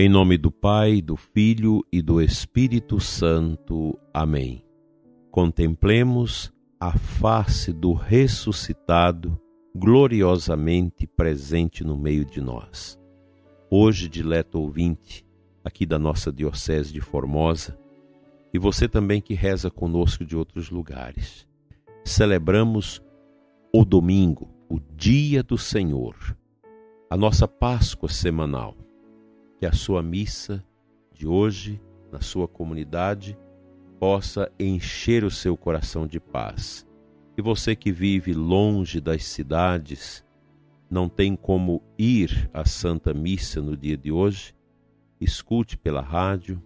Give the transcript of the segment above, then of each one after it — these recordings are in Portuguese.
Em nome do Pai, do Filho e do Espírito Santo. Amém. Contemplemos a face do ressuscitado, gloriosamente presente no meio de nós. Hoje, dileto ouvinte, aqui da nossa Diocese de Formosa, e você também que reza conosco de outros lugares, celebramos o domingo, o dia do Senhor, a nossa Páscoa semanal que a sua missa de hoje, na sua comunidade, possa encher o seu coração de paz. E você que vive longe das cidades, não tem como ir à Santa Missa no dia de hoje, escute pela rádio,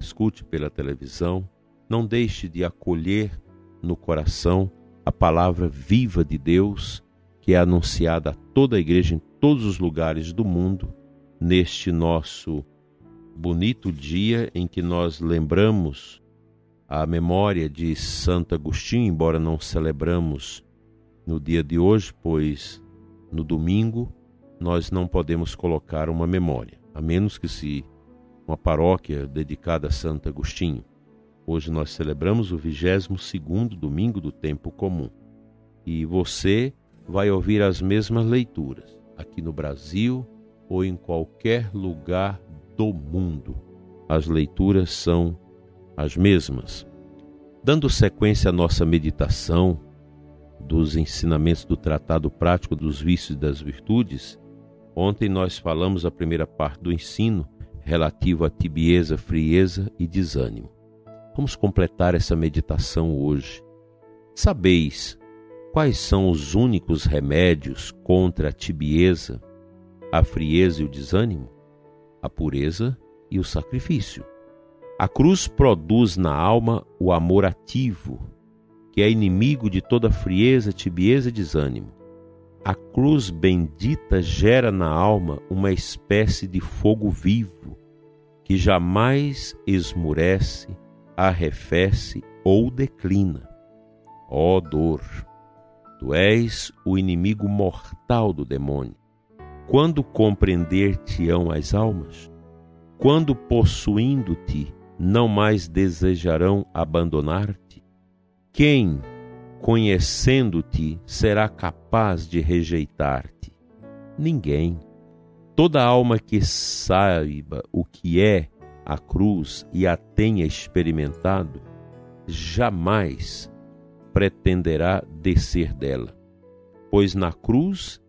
escute pela televisão, não deixe de acolher no coração a palavra viva de Deus que é anunciada a toda a igreja em todos os lugares do mundo neste nosso bonito dia em que nós lembramos a memória de Santo Agostinho, embora não celebramos no dia de hoje, pois no domingo nós não podemos colocar uma memória, a menos que se uma paróquia dedicada a Santo Agostinho. Hoje nós celebramos o 22º domingo do tempo comum. E você vai ouvir as mesmas leituras aqui no Brasil, ou em qualquer lugar do mundo. As leituras são as mesmas. Dando sequência à nossa meditação dos ensinamentos do Tratado Prático dos Vícios e das Virtudes, ontem nós falamos a primeira parte do ensino relativo à tibieza, frieza e desânimo. Vamos completar essa meditação hoje. Sabeis quais são os únicos remédios contra a tibieza, a frieza e o desânimo, a pureza e o sacrifício. A cruz produz na alma o amor ativo, que é inimigo de toda frieza, tibieza e desânimo. A cruz bendita gera na alma uma espécie de fogo vivo, que jamais esmurece, arrefece ou declina. Ó oh dor, tu és o inimigo mortal do demônio quando compreender-te-ão as almas? Quando possuindo-te, não mais desejarão abandonar-te? Quem, conhecendo-te, será capaz de rejeitar-te? Ninguém. Toda alma que saiba o que é a cruz e a tenha experimentado, jamais pretenderá descer dela, pois na cruz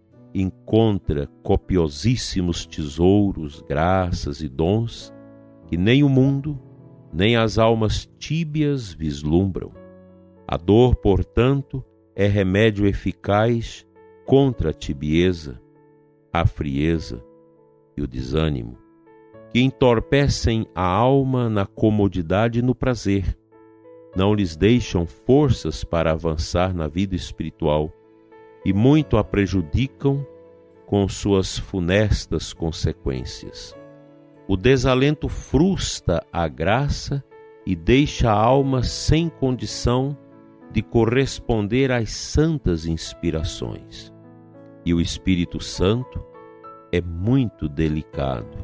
encontra copiosíssimos tesouros, graças e dons que nem o mundo, nem as almas tíbias vislumbram. A dor, portanto, é remédio eficaz contra a tibieza, a frieza e o desânimo, que entorpecem a alma na comodidade e no prazer, não lhes deixam forças para avançar na vida espiritual e muito a prejudicam com suas funestas consequências. O desalento frustra a graça e deixa a alma sem condição de corresponder às santas inspirações. E o Espírito Santo é muito delicado,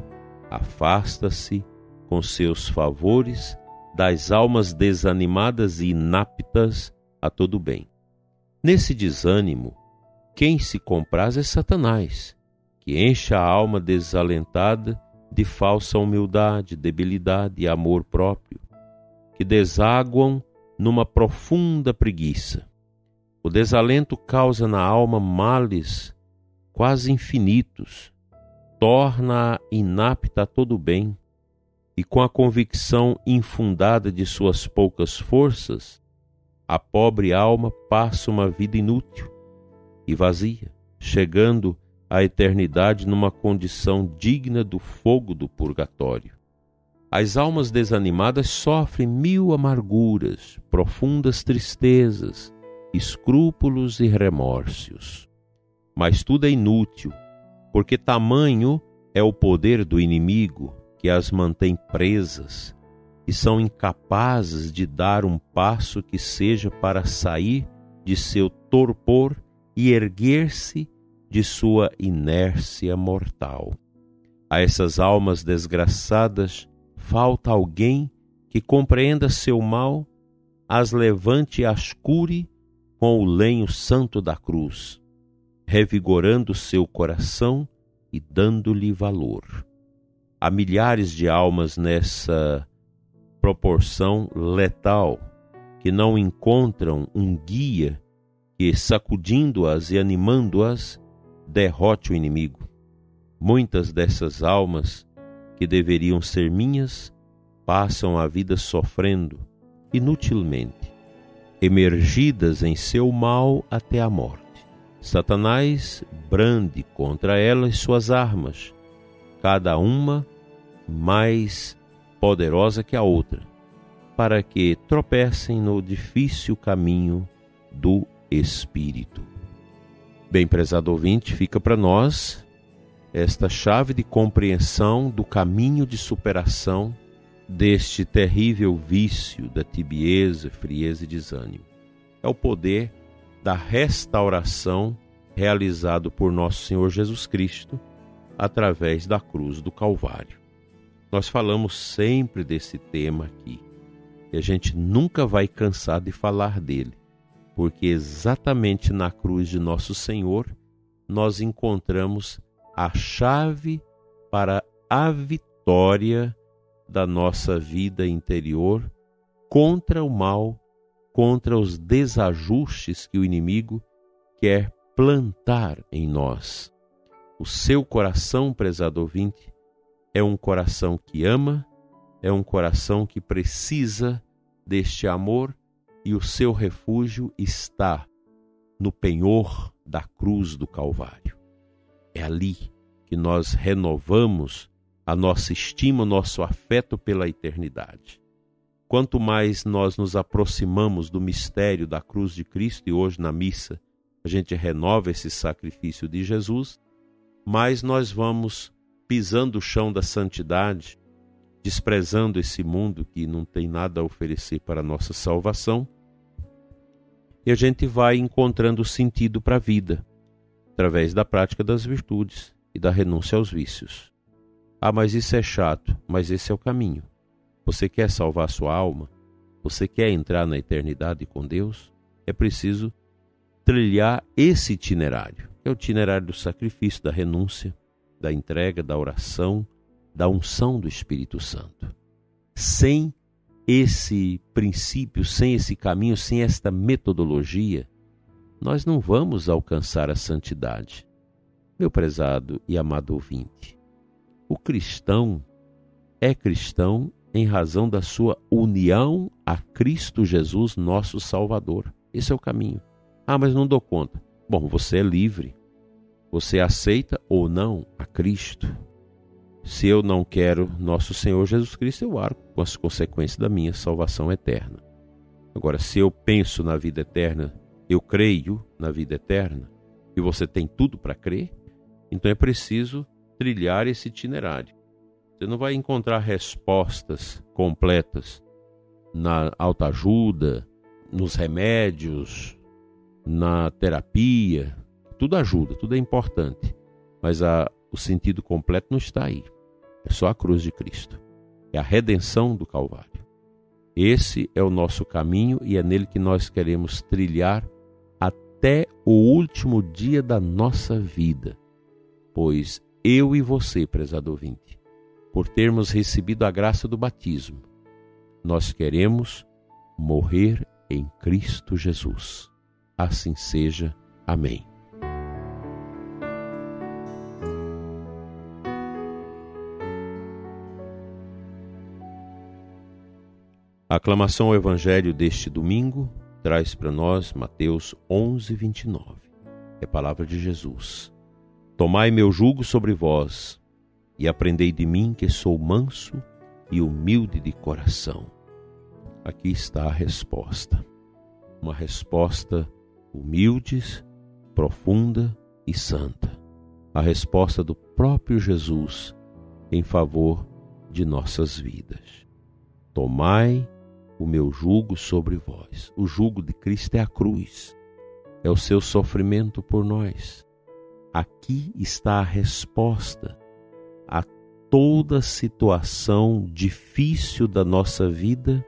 afasta-se com seus favores das almas desanimadas e inaptas a todo bem. Nesse desânimo, quem se compraz é Satanás, que enche a alma desalentada de falsa humildade, debilidade e amor próprio, que desaguam numa profunda preguiça. O desalento causa na alma males quase infinitos, torna-a inapta a todo bem, e com a convicção infundada de suas poucas forças, a pobre alma passa uma vida inútil, e vazia, chegando à eternidade numa condição digna do fogo do purgatório. As almas desanimadas sofrem mil amarguras, profundas tristezas, escrúpulos e remorsos. Mas tudo é inútil, porque tamanho é o poder do inimigo que as mantém presas e são incapazes de dar um passo que seja para sair de seu torpor e erguer-se de sua inércia mortal. A essas almas desgraçadas falta alguém que compreenda seu mal, as levante e as cure com o lenho santo da cruz, revigorando seu coração e dando-lhe valor. Há milhares de almas nessa proporção letal que não encontram um guia que, sacudindo-as e animando-as, derrote o inimigo. Muitas dessas almas, que deveriam ser minhas, passam a vida sofrendo inutilmente, emergidas em seu mal até a morte. Satanás brande contra elas suas armas, cada uma mais poderosa que a outra, para que tropecem no difícil caminho do Espírito. Bem, prezado ouvinte, fica para nós esta chave de compreensão do caminho de superação deste terrível vício da tibieza, frieza e desânimo. É o poder da restauração realizado por nosso Senhor Jesus Cristo através da cruz do Calvário. Nós falamos sempre desse tema aqui e a gente nunca vai cansar de falar dele, porque exatamente na cruz de nosso Senhor nós encontramos a chave para a vitória da nossa vida interior contra o mal, contra os desajustes que o inimigo quer plantar em nós. O seu coração, prezado ouvinte, é um coração que ama, é um coração que precisa deste amor e o seu refúgio está no penhor da cruz do Calvário. É ali que nós renovamos a nossa estima, nosso afeto pela eternidade. Quanto mais nós nos aproximamos do mistério da cruz de Cristo, e hoje na missa a gente renova esse sacrifício de Jesus, mais nós vamos pisando o chão da santidade, desprezando esse mundo que não tem nada a oferecer para a nossa salvação, e a gente vai encontrando sentido para a vida através da prática das virtudes e da renúncia aos vícios. Ah, mas isso é chato, mas esse é o caminho. Você quer salvar sua alma? Você quer entrar na eternidade com Deus? É preciso trilhar esse itinerário. É o itinerário do sacrifício, da renúncia, da entrega, da oração, da unção do Espírito Santo. Sem esse princípio, sem esse caminho, sem esta metodologia, nós não vamos alcançar a santidade. Meu prezado e amado ouvinte, o cristão é cristão em razão da sua união a Cristo Jesus, nosso Salvador. Esse é o caminho. Ah, mas não dou conta. Bom, você é livre. Você aceita ou não a Cristo. Se eu não quero nosso Senhor Jesus Cristo, eu arco com as consequências da minha salvação eterna. Agora, se eu penso na vida eterna eu creio na vida eterna e você tem tudo para crer, então é preciso trilhar esse itinerário. Você não vai encontrar respostas completas na autoajuda, nos remédios, na terapia. Tudo ajuda, tudo é importante, mas a, o sentido completo não está aí. É só a cruz de Cristo. É a redenção do Calvário. Esse é o nosso caminho e é nele que nós queremos trilhar até o último dia da nossa vida. Pois eu e você, prezado ouvinte, por termos recebido a graça do batismo, nós queremos morrer em Cristo Jesus. Assim seja. Amém. A aclamação ao Evangelho deste domingo traz para nós Mateus 11, 29. É palavra de Jesus. Tomai meu jugo sobre vós e aprendei de mim que sou manso e humilde de coração. Aqui está a resposta. Uma resposta humilde, profunda e santa. A resposta do próprio Jesus em favor de nossas vidas. Tomai o meu jugo sobre vós. O jugo de Cristo é a cruz, é o seu sofrimento por nós. Aqui está a resposta a toda situação difícil da nossa vida,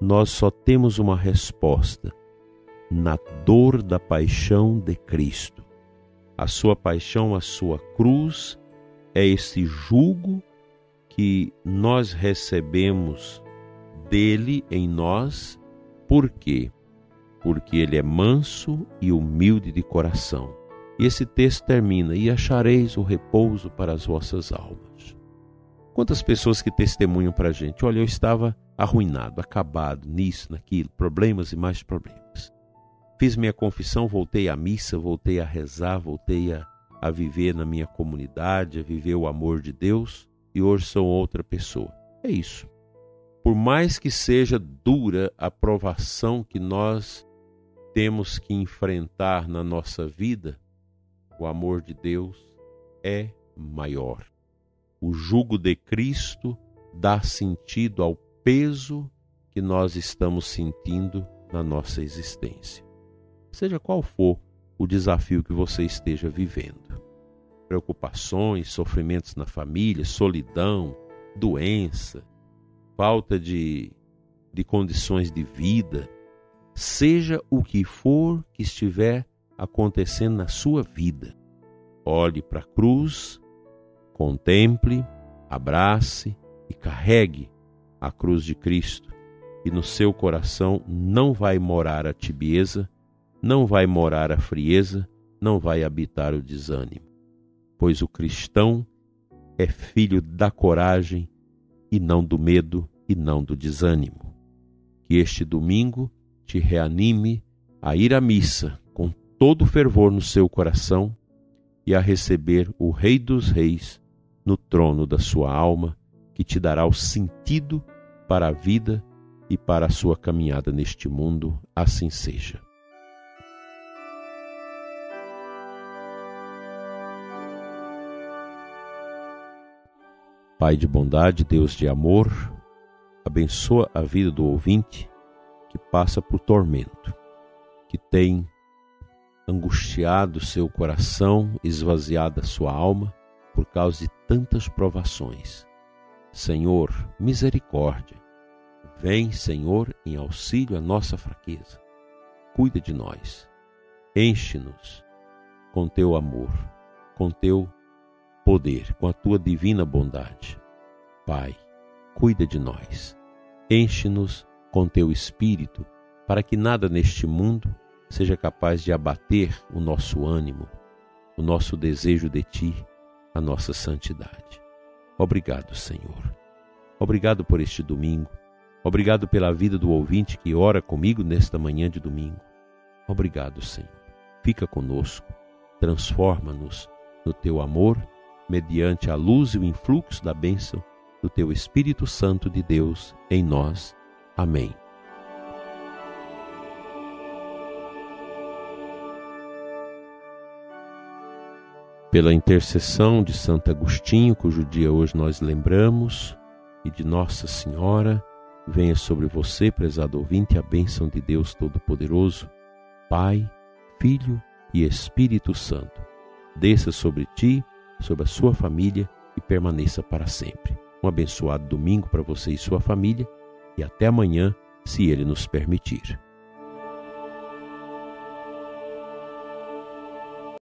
nós só temos uma resposta: na dor da paixão de Cristo. A sua paixão, a sua cruz, é esse jugo que nós recebemos dele em nós. Por quê? Porque ele é manso e humilde de coração. E esse texto termina: E achareis o repouso para as vossas almas. Quantas pessoas que testemunham para a gente: Olha, eu estava arruinado, acabado, nisso, naquilo, problemas e mais problemas. Fiz minha confissão, voltei à missa, voltei a rezar, voltei a, a viver na minha comunidade, a viver o amor de Deus e hoje sou outra pessoa. É isso. Por mais que seja dura a provação que nós temos que enfrentar na nossa vida, o amor de Deus é maior. O jugo de Cristo dá sentido ao peso que nós estamos sentindo na nossa existência. Seja qual for o desafio que você esteja vivendo preocupações, sofrimentos na família, solidão, doença, falta de, de condições de vida, seja o que for que estiver acontecendo na sua vida. Olhe para a cruz, contemple, abrace e carregue a cruz de Cristo, e no seu coração não vai morar a tibieza, não vai morar a frieza, não vai habitar o desânimo pois o cristão é filho da coragem e não do medo e não do desânimo. Que este domingo te reanime a ir à missa com todo fervor no seu coração e a receber o Rei dos Reis no trono da sua alma, que te dará o sentido para a vida e para a sua caminhada neste mundo. Assim seja. Pai de bondade, Deus de amor, abençoa a vida do ouvinte que passa por tormento, que tem angustiado seu coração, esvaziado a sua alma por causa de tantas provações. Senhor, misericórdia. Vem, Senhor, em auxílio à nossa fraqueza. Cuida de nós. Enche-nos com teu amor, com teu poder, com a tua divina bondade. Pai, cuida de nós. Enche-nos com teu espírito, para que nada neste mundo seja capaz de abater o nosso ânimo, o nosso desejo de ti, a nossa santidade. Obrigado, Senhor. Obrigado por este domingo. Obrigado pela vida do ouvinte que ora comigo nesta manhã de domingo. Obrigado, Senhor. Fica conosco, transforma-nos no teu amor mediante a luz e o influxo da bênção do Teu Espírito Santo de Deus em nós. Amém. Pela intercessão de Santo Agostinho, cujo dia hoje nós lembramos, e de Nossa Senhora, venha sobre você, prezado ouvinte, a bênção de Deus Todo-Poderoso, Pai, Filho e Espírito Santo. Desça sobre ti sobre a sua família e permaneça para sempre. Um abençoado domingo para você e sua família e até amanhã, se Ele nos permitir.